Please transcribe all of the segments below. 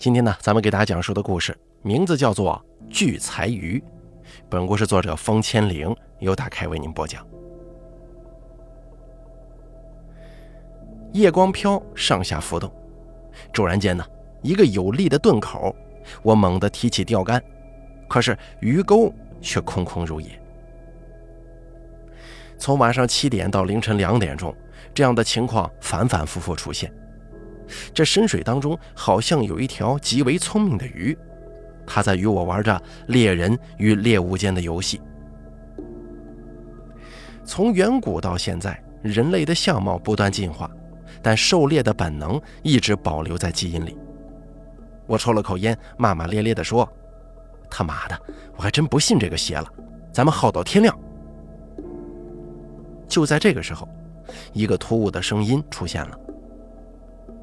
今天呢，咱们给大家讲述的故事名字叫做《聚财鱼》。本故事作者风千灵由打开为您播讲。夜光漂上下浮动，骤然间呢，一个有力的顿口，我猛地提起钓竿，可是鱼钩却空空如也。从晚上七点到凌晨两点钟，这样的情况反反复复出现。这深水当中好像有一条极为聪明的鱼，它在与我玩着猎人与猎物间的游戏。从远古到现在，人类的相貌不断进化，但狩猎的本能一直保留在基因里。我抽了口烟，骂骂咧咧地说：“他妈的，我还真不信这个邪了！咱们耗到天亮。”就在这个时候，一个突兀的声音出现了。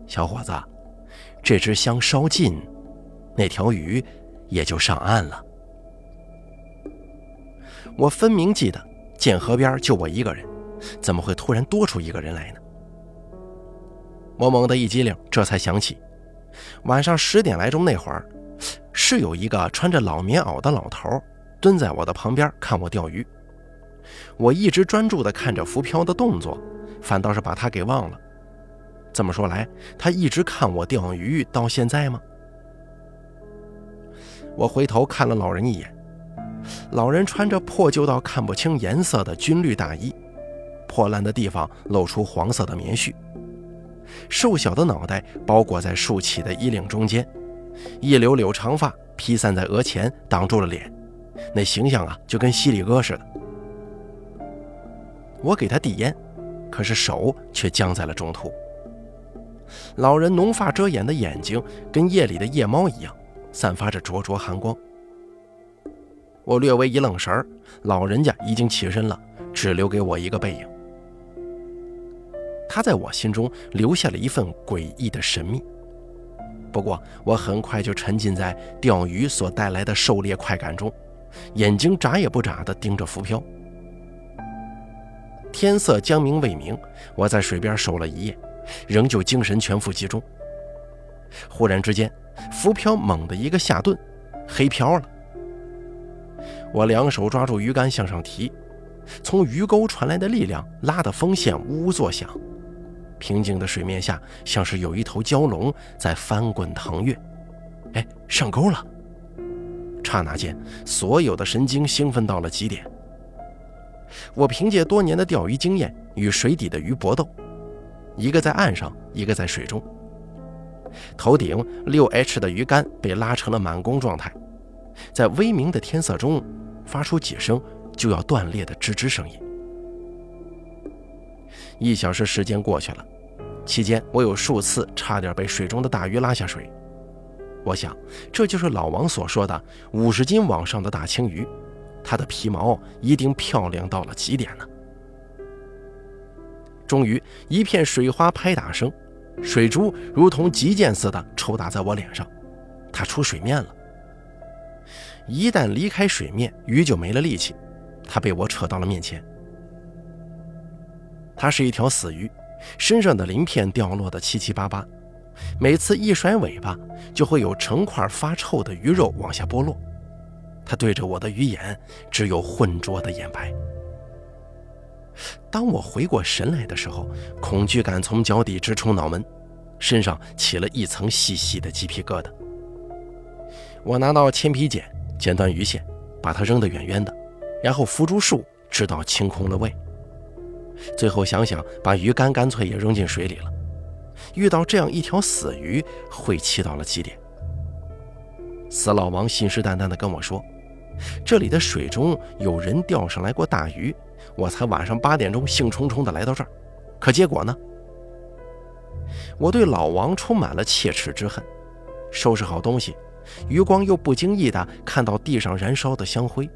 小伙子，这支香烧尽，那条鱼也就上岸了。我分明记得涧河边就我一个人，怎么会突然多出一个人来呢？我猛地一激灵，这才想起，晚上十点来钟那会儿，是有一个穿着老棉袄的老头蹲在我的旁边看我钓鱼。我一直专注地看着浮漂的动作，反倒是把他给忘了。这么说来，他一直看我钓鱼到现在吗？我回头看了老人一眼，老人穿着破旧到看不清颜色的军绿大衣，破烂的地方露出黄色的棉絮，瘦小的脑袋包裹在竖起的衣领中间，一绺绺长发披散在额前，挡住了脸，那形象啊，就跟犀利哥似的。我给他递烟，可是手却僵在了中途。老人浓发遮掩的眼睛，跟夜里的夜猫一样，散发着灼灼寒光。我略微一愣神儿，老人家已经起身了，只留给我一个背影。他在我心中留下了一份诡异的神秘。不过，我很快就沉浸在钓鱼所带来的狩猎快感中，眼睛眨也不眨地盯着浮漂。天色将明未明，我在水边守了一夜。仍旧精神全副集中。忽然之间，浮漂猛地一个下顿，黑漂了。我两手抓住鱼竿向上提，从鱼钩传来的力量拉得风线呜呜作响。平静的水面下，像是有一头蛟龙在翻滚腾跃。哎，上钩了！刹那间，所有的神经兴奋到了极点。我凭借多年的钓鱼经验，与水底的鱼搏斗。一个在岸上，一个在水中。头顶六 H 的鱼竿被拉成了满弓状态，在微明的天色中发出几声就要断裂的吱吱声音。一小时时间过去了，期间我有数次差点被水中的大鱼拉下水。我想，这就是老王所说的五十斤往上的大青鱼，它的皮毛一定漂亮到了极点呢。终于，一片水花拍打声，水珠如同急箭似的抽打在我脸上，它出水面了。一旦离开水面，鱼就没了力气，它被我扯到了面前。它是一条死鱼，身上的鳞片掉落的七七八八，每次一甩尾巴，就会有成块发臭的鱼肉往下剥落。它对着我的鱼眼，只有浑浊的眼白。当我回过神来的时候，恐惧感从脚底直冲脑门，身上起了一层细细的鸡皮疙瘩。我拿到铅皮剪，剪断鱼线，把它扔得远远的，然后扶住树，直到清空了胃。最后想想，把鱼竿干脆也扔进水里了。遇到这样一条死鱼，晦气到了极点。死老王信誓旦旦地跟我说，这里的水中有人钓上来过大鱼。我才晚上八点钟兴冲冲地来到这儿，可结果呢？我对老王充满了切齿之恨。收拾好东西，余光又不经意地看到地上燃烧的香灰，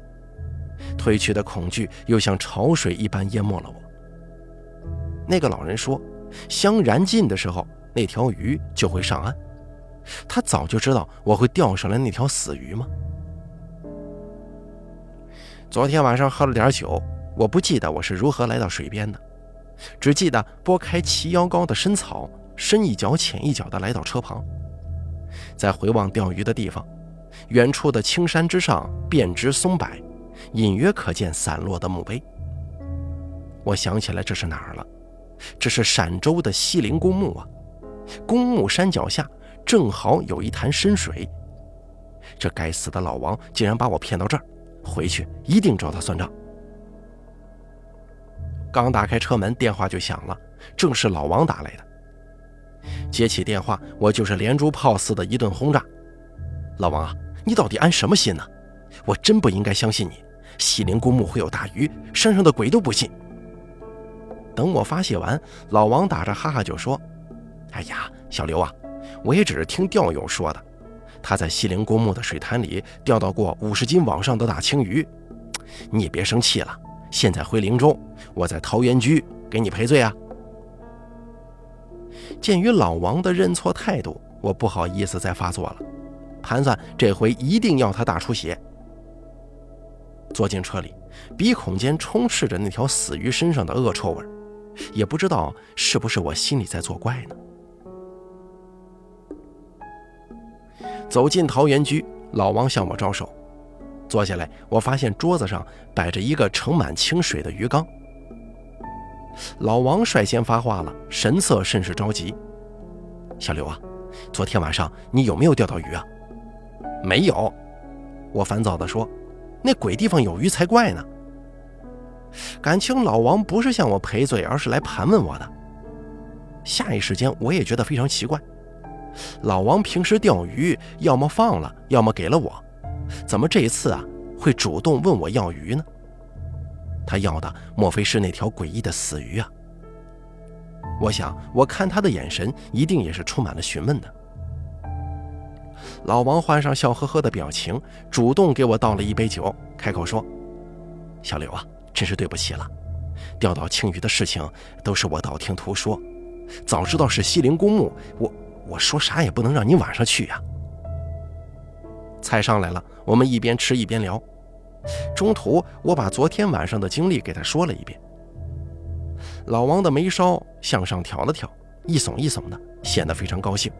褪去的恐惧又像潮水一般淹没了我。那个老人说，香燃尽的时候，那条鱼就会上岸。他早就知道我会钓上来那条死鱼吗？昨天晚上喝了点酒。我不记得我是如何来到水边的，只记得拨开齐腰高的深草，深一脚浅一脚地来到车旁。在回望钓鱼的地方，远处的青山之上遍植松柏，隐约可见散落的墓碑。我想起来这是哪儿了？这是陕州的西陵公墓啊！公墓山脚下正好有一潭深水。这该死的老王竟然把我骗到这儿，回去一定找他算账。刚打开车门，电话就响了，正是老王打来的。接起电话，我就是连珠炮似的一顿轰炸。老王啊，你到底安什么心呢？我真不应该相信你。西陵公墓会有大鱼，山上的鬼都不信。等我发泄完，老王打着哈哈就说：“哎呀，小刘啊，我也只是听钓友说的，他在西陵公墓的水潭里钓到过五十斤往上的大青鱼。你也别生气了，现在回灵州，我在桃源居给你赔罪啊。”鉴于老王的认错态度，我不好意思再发作了，盘算这回一定要他大出血。坐进车里，鼻孔间充斥着那条死鱼身上的恶臭味，也不知道是不是我心里在作怪呢。走进桃源居，老王向我招手，坐下来，我发现桌子上摆着一个盛满清水的鱼缸。老王率先发话了，神色甚是着急：“小刘啊，昨天晚上你有没有钓到鱼啊？”“没有。”我烦躁地说，“那鬼地方有鱼才怪呢。”感情老王不是向我赔罪，而是来盘问我的。下一时间，我也觉得非常奇怪：老王平时钓鱼，要么放了，要么给了我，怎么这一次啊，会主动问我要鱼呢？他要的莫非是那条诡异的死鱼啊？我想，我看他的眼神一定也是充满了询问的。老王换上笑呵呵的表情，主动给我倒了一杯酒，开口说：“小刘啊，真是对不起了，钓到青鱼的事情都是我道听途说，早知道是西陵公墓，我我说啥也不能让你晚上去呀。”菜上来了，我们一边吃一边聊。中途，我把昨天晚上的经历给他说了一遍。老王的眉梢向上挑了挑，一耸一耸的，显得非常高兴。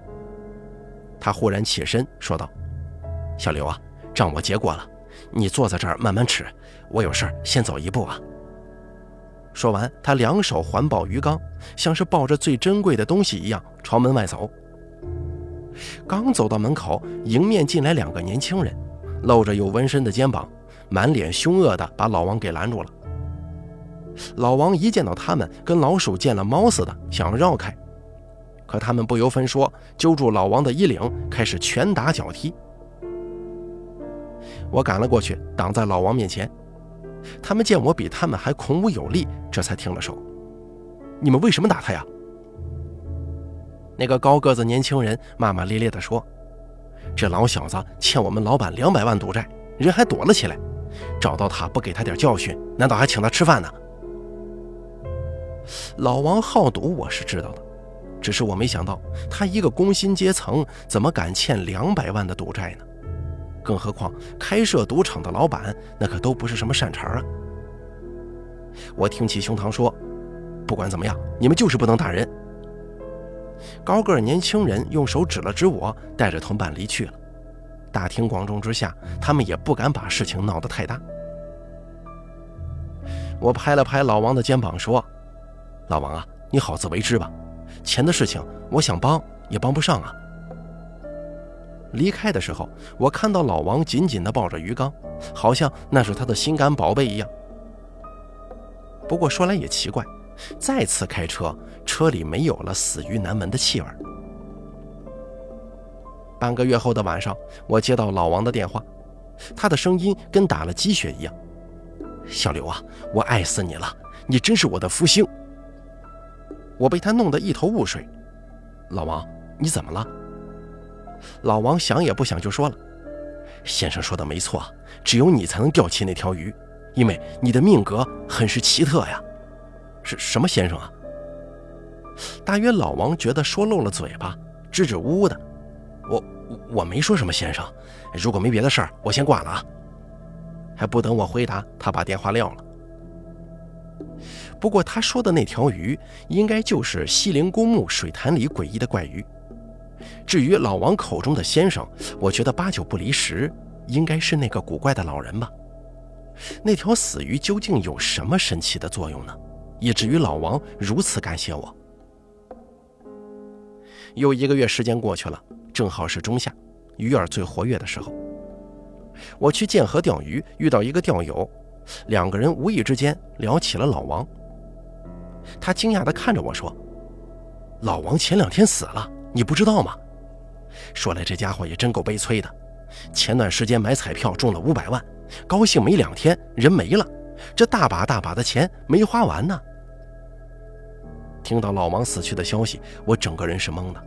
他忽然起身说道：“小刘啊，账我结过了，你坐在这儿慢慢吃，我有事先走一步啊。”说完，他两手环抱鱼缸，像是抱着最珍贵的东西一样朝门外走。刚走到门口，迎面进来两个年轻人，露着有纹身的肩膀。满脸凶恶的把老王给拦住了。老王一见到他们，跟老鼠见了猫似的，想要绕开，可他们不由分说，揪住老王的衣领，开始拳打脚踢。我赶了过去，挡在老王面前。他们见我比他们还孔武有力，这才停了手。你们为什么打他呀？那个高个子年轻人骂骂咧咧地说：“这老小子欠我们老板两百万赌债，人还躲了起来。”找到他不给他点教训，难道还请他吃饭呢？老王好赌，我是知道的，只是我没想到他一个工薪阶层怎么敢欠两百万的赌债呢？更何况开设赌场的老板那可都不是什么善茬啊！我挺起胸膛说：“不管怎么样，你们就是不能打人。”高个年轻人用手指了指我，带着同伴离去了。大庭广众之下，他们也不敢把事情闹得太大。我拍了拍老王的肩膀，说：“老王啊，你好自为之吧。钱的事情，我想帮也帮不上啊。”离开的时候，我看到老王紧紧地抱着鱼缸，好像那是他的心肝宝贝一样。不过说来也奇怪，再次开车，车里没有了死鱼南门的气味。半个月后的晚上，我接到老王的电话，他的声音跟打了鸡血一样。小刘啊，我爱死你了，你真是我的福星。我被他弄得一头雾水。老王，你怎么了？老王想也不想就说了：“先生说的没错，只有你才能钓起那条鱼，因为你的命格很是奇特呀。”是什么先生啊？大约老王觉得说漏了嘴巴，支支吾吾的。我我没说什么，先生。如果没别的事儿，我先挂了啊。还不等我回答，他把电话撂了。不过他说的那条鱼，应该就是西陵公墓水潭里诡异的怪鱼。至于老王口中的先生，我觉得八九不离十，应该是那个古怪的老人吧。那条死鱼究竟有什么神奇的作用呢？以至于老王如此感谢我。又一个月时间过去了，正好是中夏，鱼儿最活跃的时候。我去剑河钓鱼，遇到一个钓友，两个人无意之间聊起了老王。他惊讶地看着我说：“老王前两天死了，你不知道吗？”说来这家伙也真够悲催的，前段时间买彩票中了五百万，高兴没两天人没了，这大把大把的钱没花完呢。听到老王死去的消息，我整个人是懵的。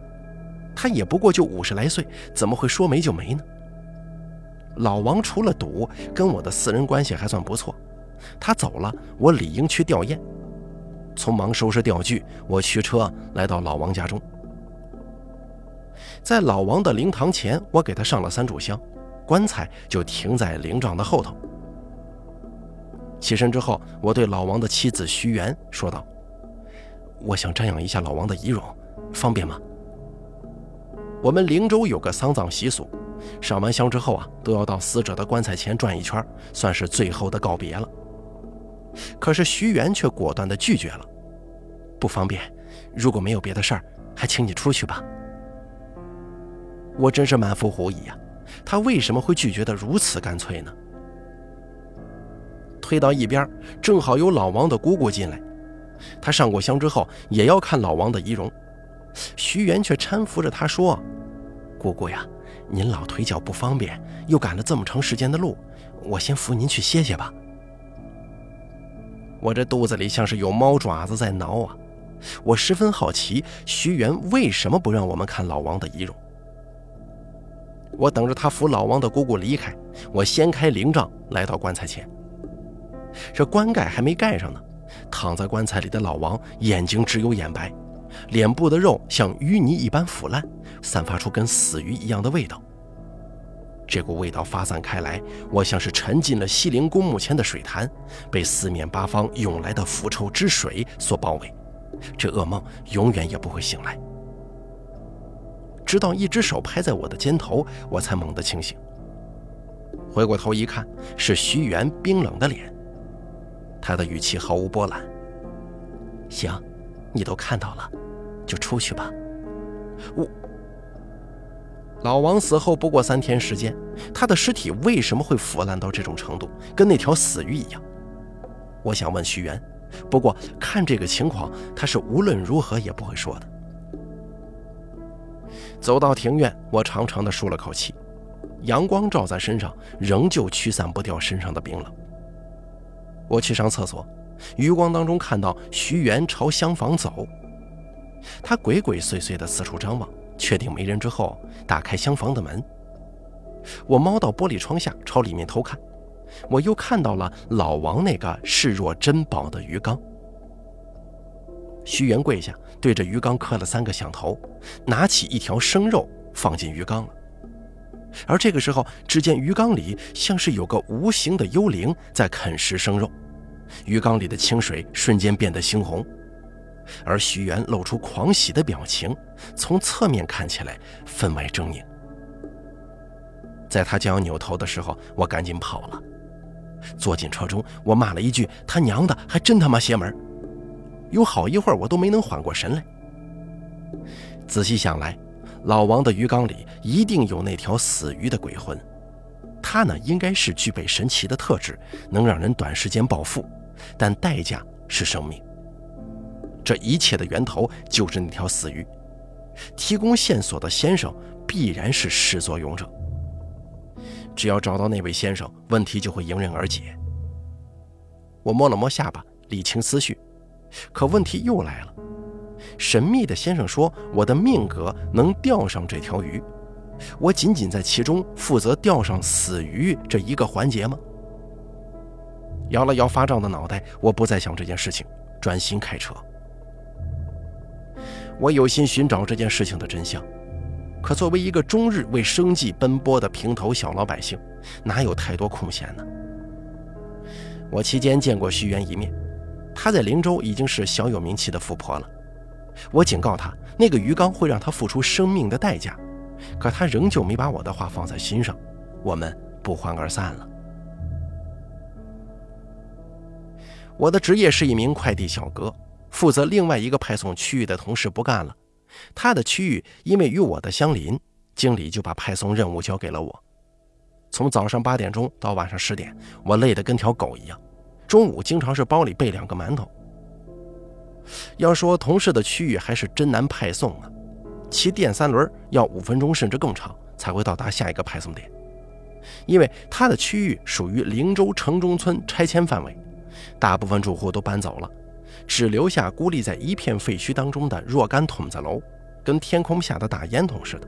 他也不过就五十来岁，怎么会说没就没呢？老王除了赌，跟我的私人关系还算不错。他走了，我理应去吊唁。匆忙收拾钓具，我驱车来到老王家中。在老王的灵堂前，我给他上了三炷香，棺材就停在灵帐的后头。起身之后，我对老王的妻子徐媛说道：“我想瞻仰一下老王的遗容，方便吗？”我们灵州有个丧葬习俗，上完香之后啊，都要到死者的棺材前转一圈，算是最后的告别了。可是徐元却果断地拒绝了，不方便。如果没有别的事儿，还请你出去吧。我真是满腹狐疑啊，他为什么会拒绝得如此干脆呢？推到一边，正好有老王的姑姑进来，他上过香之后也要看老王的遗容。徐元却搀扶着他说：“姑姑呀，您老腿脚不方便，又赶了这么长时间的路，我先扶您去歇歇吧。”我这肚子里像是有猫爪子在挠啊！我十分好奇，徐元为什么不让我们看老王的遗容？我等着他扶老王的姑姑离开，我掀开灵帐，来到棺材前。这棺盖还没盖上呢，躺在棺材里的老王眼睛只有眼白。脸部的肉像淤泥一般腐烂，散发出跟死鱼一样的味道。这股味道发散开来，我像是沉进了西陵公墓前的水潭，被四面八方涌来的腐臭之水所包围。这噩梦永远也不会醒来。直到一只手拍在我的肩头，我才猛地清醒。回过头一看，是徐元冰冷的脸。他的语气毫无波澜：“行，你都看到了。”就出去吧。我老王死后不过三天时间，他的尸体为什么会腐烂到这种程度，跟那条死鱼一样？我想问徐元，不过看这个情况，他是无论如何也不会说的。走到庭院，我长长的舒了口气，阳光照在身上，仍旧驱散不掉身上的冰冷。我去上厕所，余光当中看到徐元朝厢房走。他鬼鬼祟祟地四处张望，确定没人之后，打开厢房的门。我猫到玻璃窗下，朝里面偷看。我又看到了老王那个视若珍宝的鱼缸。徐元跪下，对着鱼缸磕了三个响头，拿起一条生肉放进鱼缸了。而这个时候，只见鱼缸里像是有个无形的幽灵在啃食生肉，鱼缸里的清水瞬间变得猩红。而徐元露出狂喜的表情，从侧面看起来分外狰狞。在他将要扭头的时候，我赶紧跑了。坐进车中，我骂了一句：“他娘的，还真他妈邪门！”有好一会儿，我都没能缓过神来。仔细想来，老王的鱼缸里一定有那条死鱼的鬼魂。他呢，应该是具备神奇的特质，能让人短时间暴富，但代价是生命。这一切的源头就是那条死鱼，提供线索的先生必然是始作俑者。只要找到那位先生，问题就会迎刃而解。我摸了摸下巴，理清思绪，可问题又来了。神秘的先生说，我的命格能钓上这条鱼，我仅仅在其中负责钓上死鱼这一个环节吗？摇了摇发胀的脑袋，我不再想这件事情，专心开车。我有心寻找这件事情的真相，可作为一个终日为生计奔波的平头小老百姓，哪有太多空闲呢？我期间见过徐媛一面，她在灵州已经是小有名气的富婆了。我警告他，那个鱼缸会让他付出生命的代价，可他仍旧没把我的话放在心上，我们不欢而散了。我的职业是一名快递小哥，负责另外一个派送区域的同事不干了，他的区域因为与我的相邻，经理就把派送任务交给了我。从早上八点钟到晚上十点，我累得跟条狗一样。中午经常是包里备两个馒头。要说同事的区域还是真难派送啊，骑电三轮要五分钟甚至更长才会到达下一个派送点，因为他的区域属于灵州城中村拆迁范围。大部分住户都搬走了，只留下孤立在一片废墟当中的若干筒子楼，跟天空下的大烟筒似的。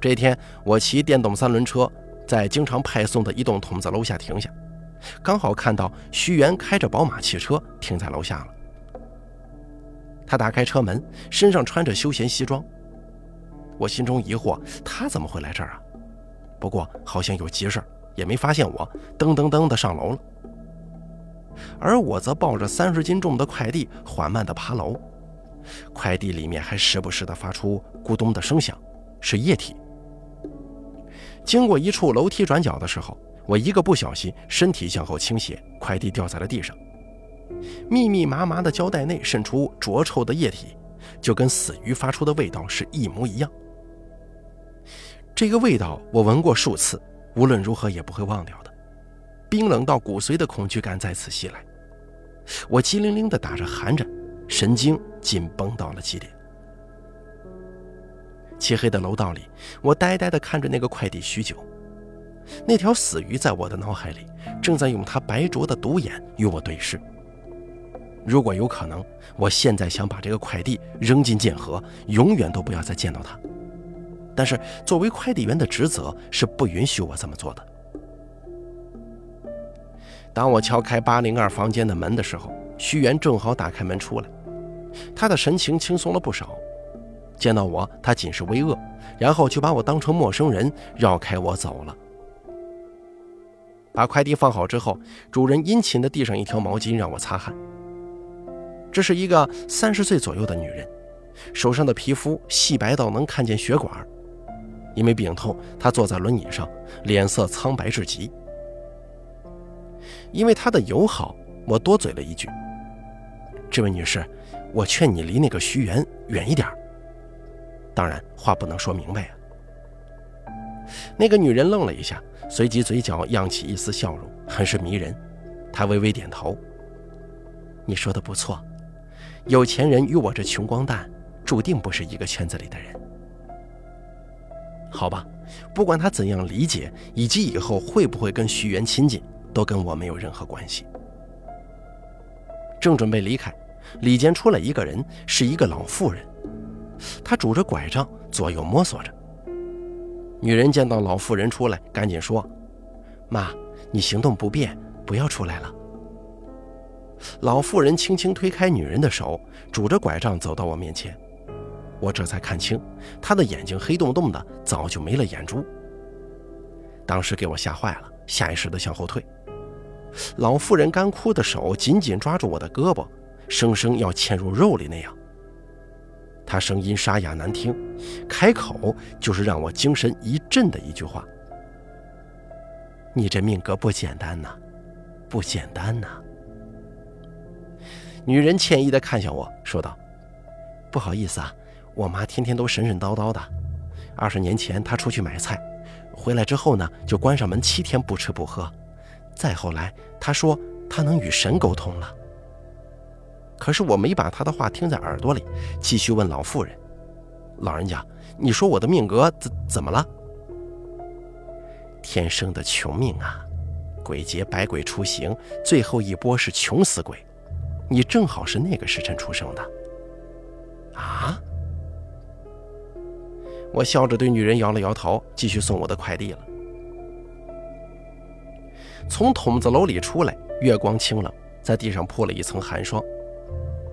这天，我骑电动三轮车在经常派送的一栋筒子楼下停下，刚好看到徐元开着宝马汽车停在楼下了。他打开车门，身上穿着休闲西装。我心中疑惑，他怎么会来这儿啊？不过好像有急事也没发现我，噔噔噔的上楼了。而我则抱着三十斤重的快递，缓慢地爬楼。快递里面还时不时地发出咕咚的声响，是液体。经过一处楼梯转角的时候，我一个不小心，身体向后倾斜，快递掉在了地上。密密麻麻的胶带内渗出浊臭的液体，就跟死鱼发出的味道是一模一样。这个味道我闻过数次，无论如何也不会忘掉的。冰冷到骨髓的恐惧感再次袭来，我机灵灵地打着寒颤，神经紧绷到了极点。漆黑的楼道里，我呆呆地看着那个快递许久。那条死鱼在我的脑海里正在用它白灼的毒眼与我对视。如果有可能，我现在想把这个快递扔进剑河，永远都不要再见到他。但是作为快递员的职责是不允许我这么做的。当我敲开八零二房间的门的时候，徐元正好打开门出来，他的神情轻松了不少。见到我，他仅是微愕，然后就把我当成陌生人，绕开我走了。把快递放好之后，主人殷勤地递上一条毛巾让我擦汗。这是一个三十岁左右的女人，手上的皮肤细白到能看见血管。因为病痛，她坐在轮椅上，脸色苍白至极。因为她的友好，我多嘴了一句：“这位女士，我劝你离那个徐元远一点。”当然，话不能说明白啊。那个女人愣了一下，随即嘴角漾起一丝笑容，很是迷人。她微微点头：“你说的不错，有钱人与我这穷光蛋，注定不是一个圈子里的人。好吧，不管他怎样理解，以及以后会不会跟徐元亲近。”都跟我没有任何关系。正准备离开，里间出来一个人，是一个老妇人，她拄着拐杖，左右摸索着。女人见到老妇人出来，赶紧说：“妈，你行动不便，不要出来了。”老妇人轻轻推开女人的手，拄着拐杖走到我面前，我这才看清，她的眼睛黑洞洞的，早就没了眼珠。当时给我吓坏了，下意识的向后退。老妇人干枯的手紧紧抓住我的胳膊，生生要嵌入肉里那样。她声音沙哑难听，开口就是让我精神一振的一句话：“你这命格不简单呐，不简单呐。”女人歉意地看向我说道：“不好意思啊，我妈天天都神神叨叨的。二十年前她出去买菜，回来之后呢，就关上门七天不吃不喝。”再后来，她说她能与神沟通了。可是我没把她的话听在耳朵里，继续问老妇人：“老人家，你说我的命格怎怎么了？”天生的穷命啊，鬼节百鬼出行，最后一波是穷死鬼，你正好是那个时辰出生的。啊！我笑着对女人摇了摇头，继续送我的快递了。从筒子楼里出来，月光清冷，在地上铺了一层寒霜。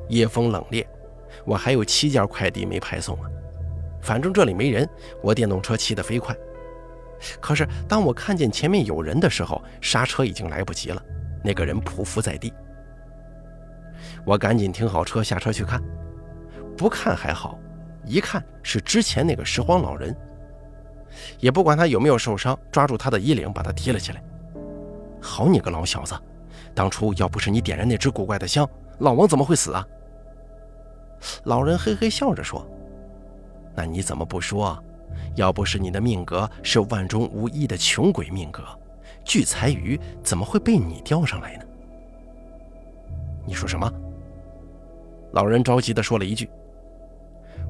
夜风冷冽，我还有七件快递没派送啊。反正这里没人，我电动车骑得飞快。可是当我看见前面有人的时候，刹车已经来不及了。那个人匍匐在地，我赶紧停好车，下车去看。不看还好，一看是之前那个拾荒老人。也不管他有没有受伤，抓住他的衣领，把他提了起来。好你个老小子，当初要不是你点燃那只古怪的香，老王怎么会死啊？老人嘿嘿笑着说：“那你怎么不说？要不是你的命格是万中无一的穷鬼命格，聚财鱼怎么会被你钓上来呢？”你说什么？老人着急地说了一句：“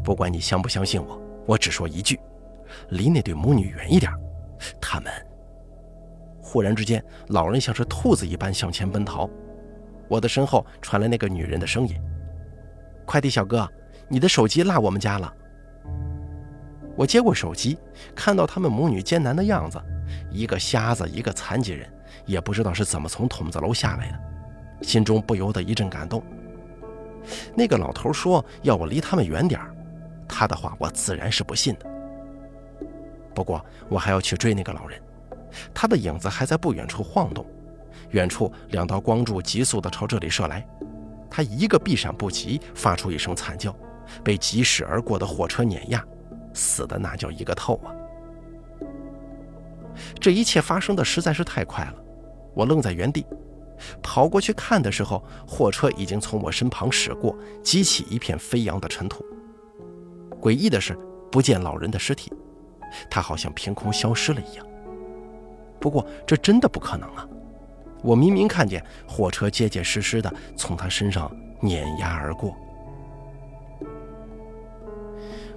不管你相不相信我，我只说一句。”离那对母女远一点，他们。忽然之间，老人像是兔子一般向前奔逃，我的身后传来那个女人的声音：“快递小哥，你的手机落我们家了。”我接过手机，看到他们母女艰难的样子，一个瞎子，一个残疾人，也不知道是怎么从筒子楼下来的，心中不由得一阵感动。那个老头说要我离他们远点他的话我自然是不信的。不过我还要去追那个老人，他的影子还在不远处晃动，远处两道光柱急速地朝这里射来，他一个避闪不及，发出一声惨叫，被疾驶而过的火车碾压，死的那叫一个透啊！这一切发生的实在是太快了，我愣在原地，跑过去看的时候，货车已经从我身旁驶过，激起一片飞扬的尘土。诡异的是，不见老人的尸体。他好像凭空消失了一样。不过这真的不可能啊！我明明看见货车结结实实的从他身上碾压而过。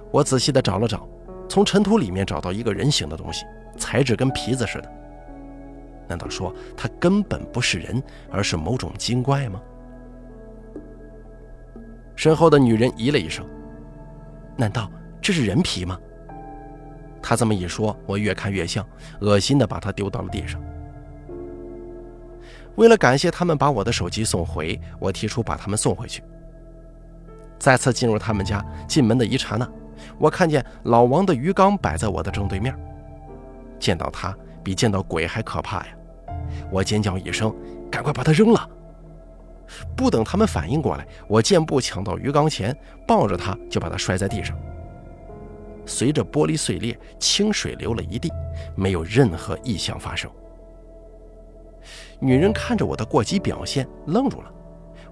我仔细的找了找，从尘土里面找到一个人形的东西，材质跟皮子似的。难道说他根本不是人，而是某种精怪吗？身后的女人咦了一声：“难道这是人皮吗？”他这么一说，我越看越像，恶心的把它丢到了地上。为了感谢他们把我的手机送回，我提出把他们送回去。再次进入他们家，进门的一刹那，我看见老王的鱼缸摆在我的正对面。见到他比见到鬼还可怕呀！我尖叫一声，赶快把它扔了。不等他们反应过来，我箭步抢到鱼缸前，抱着它就把它摔在地上。随着玻璃碎裂，清水流了一地，没有任何异象发生。女人看着我的过激表现，愣住了，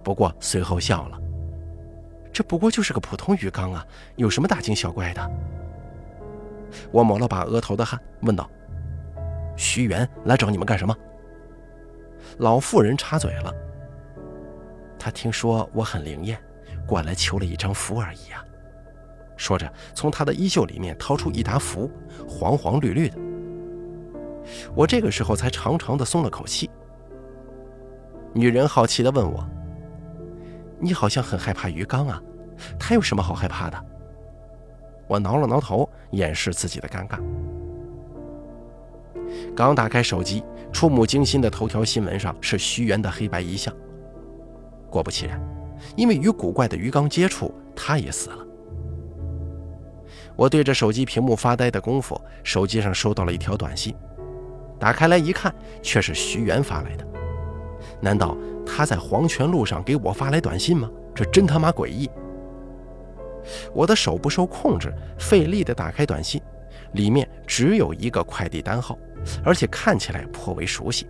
不过随后笑了。这不过就是个普通鱼缸啊，有什么大惊小怪的？我抹了把额头的汗，问道：“徐元来找你们干什么？”老妇人插嘴了：“他听说我很灵验，过来求了一张符而已啊。”说着，从他的衣袖里面掏出一沓符，黄黄绿绿的。我这个时候才长长的松了口气。女人好奇的问我：“你好像很害怕鱼缸啊？它有什么好害怕的？”我挠了挠头，掩饰自己的尴尬。刚打开手机，触目惊心的头条新闻上是徐元的黑白遗像。果不其然，因为与古怪的鱼缸接触，他也死了。我对着手机屏幕发呆的功夫，手机上收到了一条短信，打开来一看，却是徐元发来的。难道他在黄泉路上给我发来短信吗？这真他妈诡异！我的手不受控制，费力地打开短信，里面只有一个快递单号，而且看起来颇为熟悉。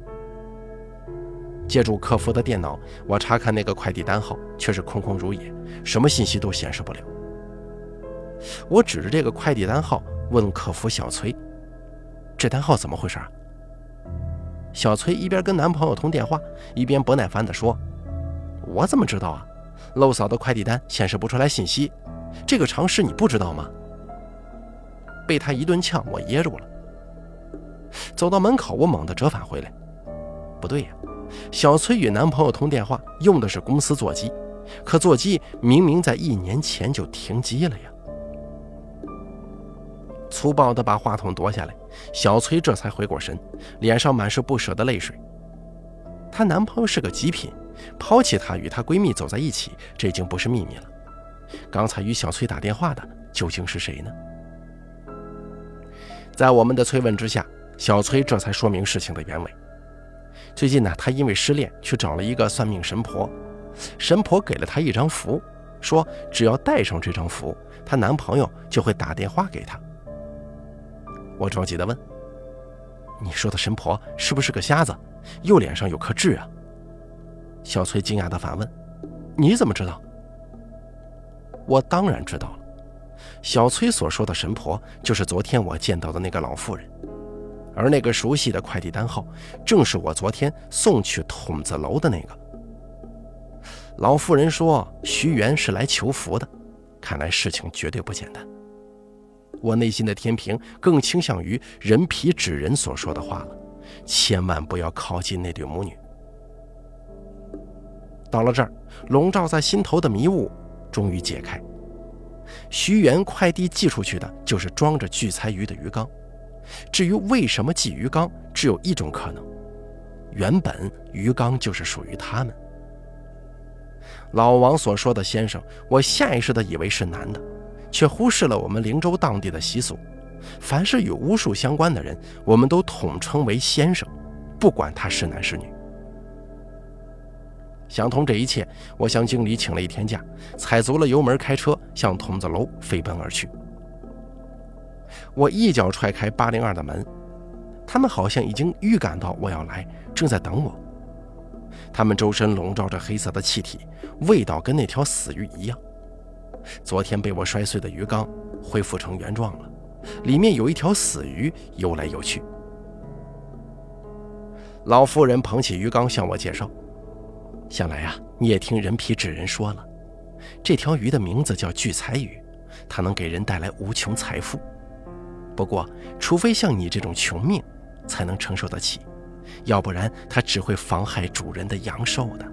借助客服的电脑，我查看那个快递单号，却是空空如也，什么信息都显示不了。我指着这个快递单号问客服小崔：“这单号怎么回事？”小崔一边跟男朋友通电话，一边不耐烦地说：“我怎么知道啊？漏扫的快递单显示不出来信息，这个常识你不知道吗？”被他一顿呛，我噎住了。走到门口，我猛地折返回来，不对呀，小崔与男朋友通电话用的是公司座机，可座机明明在一年前就停机了呀。粗暴地把话筒夺下来，小崔这才回过神，脸上满是不舍的泪水。她男朋友是个极品，抛弃她与她闺蜜走在一起，这已经不是秘密了。刚才与小崔打电话的究竟是谁呢？在我们的催问之下，小崔这才说明事情的原委。最近呢，他因为失恋去找了一个算命神婆，神婆给了他一张符，说只要带上这张符，她男朋友就会打电话给她。我着急地问：“你说的神婆是不是个瞎子？右脸上有颗痣啊？”小崔惊讶地反问：“你怎么知道？”我当然知道了，小崔所说的神婆就是昨天我见到的那个老妇人，而那个熟悉的快递单号正是我昨天送去筒子楼的那个。老妇人说徐元是来求福的，看来事情绝对不简单。我内心的天平更倾向于人皮纸人所说的话了，千万不要靠近那对母女。到了这儿，笼罩在心头的迷雾。终于解开，徐元快递寄出去的就是装着聚财鱼的鱼缸。至于为什么寄鱼缸，只有一种可能：原本鱼缸就是属于他们。老王所说的先生，我下意识的以为是男的，却忽视了我们灵州当地的习俗：凡是与巫术相关的人，我们都统称为先生，不管他是男是女。想通这一切，我向经理请了一天假，踩足了油门开车向筒子楼飞奔而去。我一脚踹开八零二的门，他们好像已经预感到我要来，正在等我。他们周身笼罩着黑色的气体，味道跟那条死鱼一样。昨天被我摔碎的鱼缸恢复成原状了，里面有一条死鱼游来游去。老妇人捧起鱼缸向我介绍。想来呀，你也听人皮纸人说了，这条鱼的名字叫聚财鱼，它能给人带来无穷财富。不过，除非像你这种穷命，才能承受得起，要不然它只会妨害主人的阳寿的。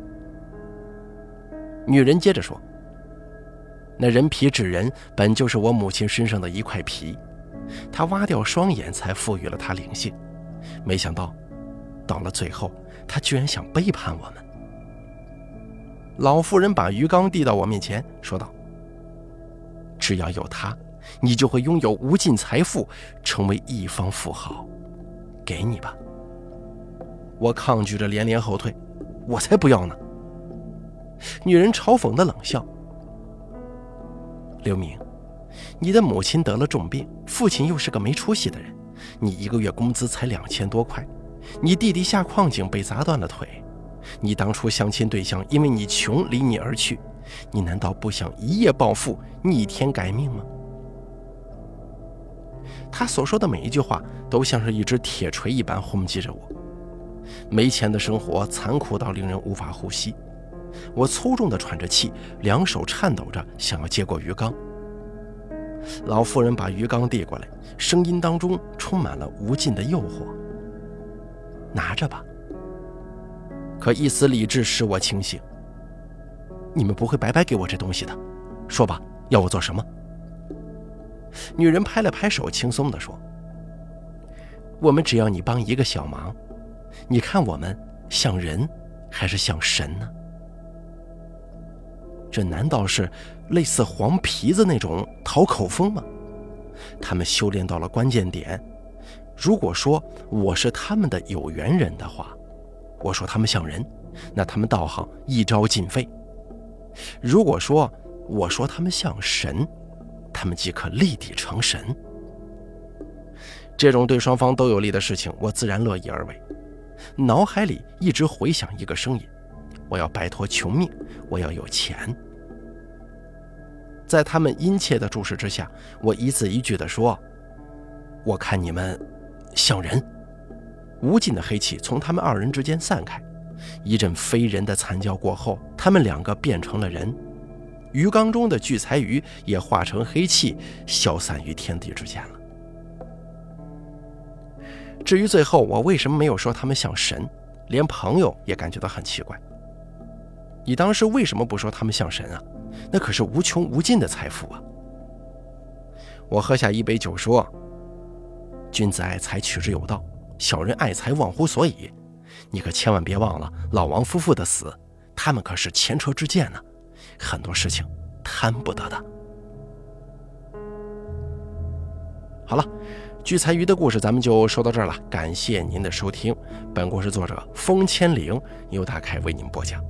女人接着说：“那人皮纸人本就是我母亲身上的一块皮，她挖掉双眼才赋予了她灵性，没想到，到了最后，她居然想背叛我们。”老妇人把鱼缸递到我面前，说道：“只要有它，你就会拥有无尽财富，成为一方富豪。给你吧。”我抗拒着连连后退，“我才不要呢！”女人嘲讽的冷笑：“刘明，你的母亲得了重病，父亲又是个没出息的人，你一个月工资才两千多块，你弟弟下矿井被砸断了腿。”你当初相亲对象因为你穷离你而去，你难道不想一夜暴富、逆天改命吗？他所说的每一句话都像是一只铁锤一般轰击着我。没钱的生活残酷到令人无法呼吸，我粗重地喘着气，两手颤抖着想要接过鱼缸。老妇人把鱼缸递过来，声音当中充满了无尽的诱惑。拿着吧。可一丝理智使我清醒。你们不会白白给我这东西的，说吧，要我做什么？女人拍了拍手，轻松地说：“我们只要你帮一个小忙，你看我们像人还是像神呢？这难道是类似黄皮子那种讨口风吗？他们修炼到了关键点，如果说我是他们的有缘人的话。”我说他们像人，那他们道行一朝尽废；如果说我说他们像神，他们即可立地成神。这种对双方都有利的事情，我自然乐意而为。脑海里一直回响一个声音：我要摆脱穷命，我要有钱。在他们殷切的注视之下，我一字一句地说：“我看你们像人。”无尽的黑气从他们二人之间散开，一阵非人的惨叫过后，他们两个变成了人，鱼缸中的聚财鱼也化成黑气，消散于天地之间了。至于最后我为什么没有说他们像神，连朋友也感觉到很奇怪。你当时为什么不说他们像神啊？那可是无穷无尽的财富啊！我喝下一杯酒说：“君子爱财，取之有道。”小人爱财忘乎所以，你可千万别忘了老王夫妇的死，他们可是前车之鉴呢，很多事情贪不得的。好了，聚财鱼的故事咱们就说到这儿了，感谢您的收听。本故事作者风千灵由大凯为您播讲。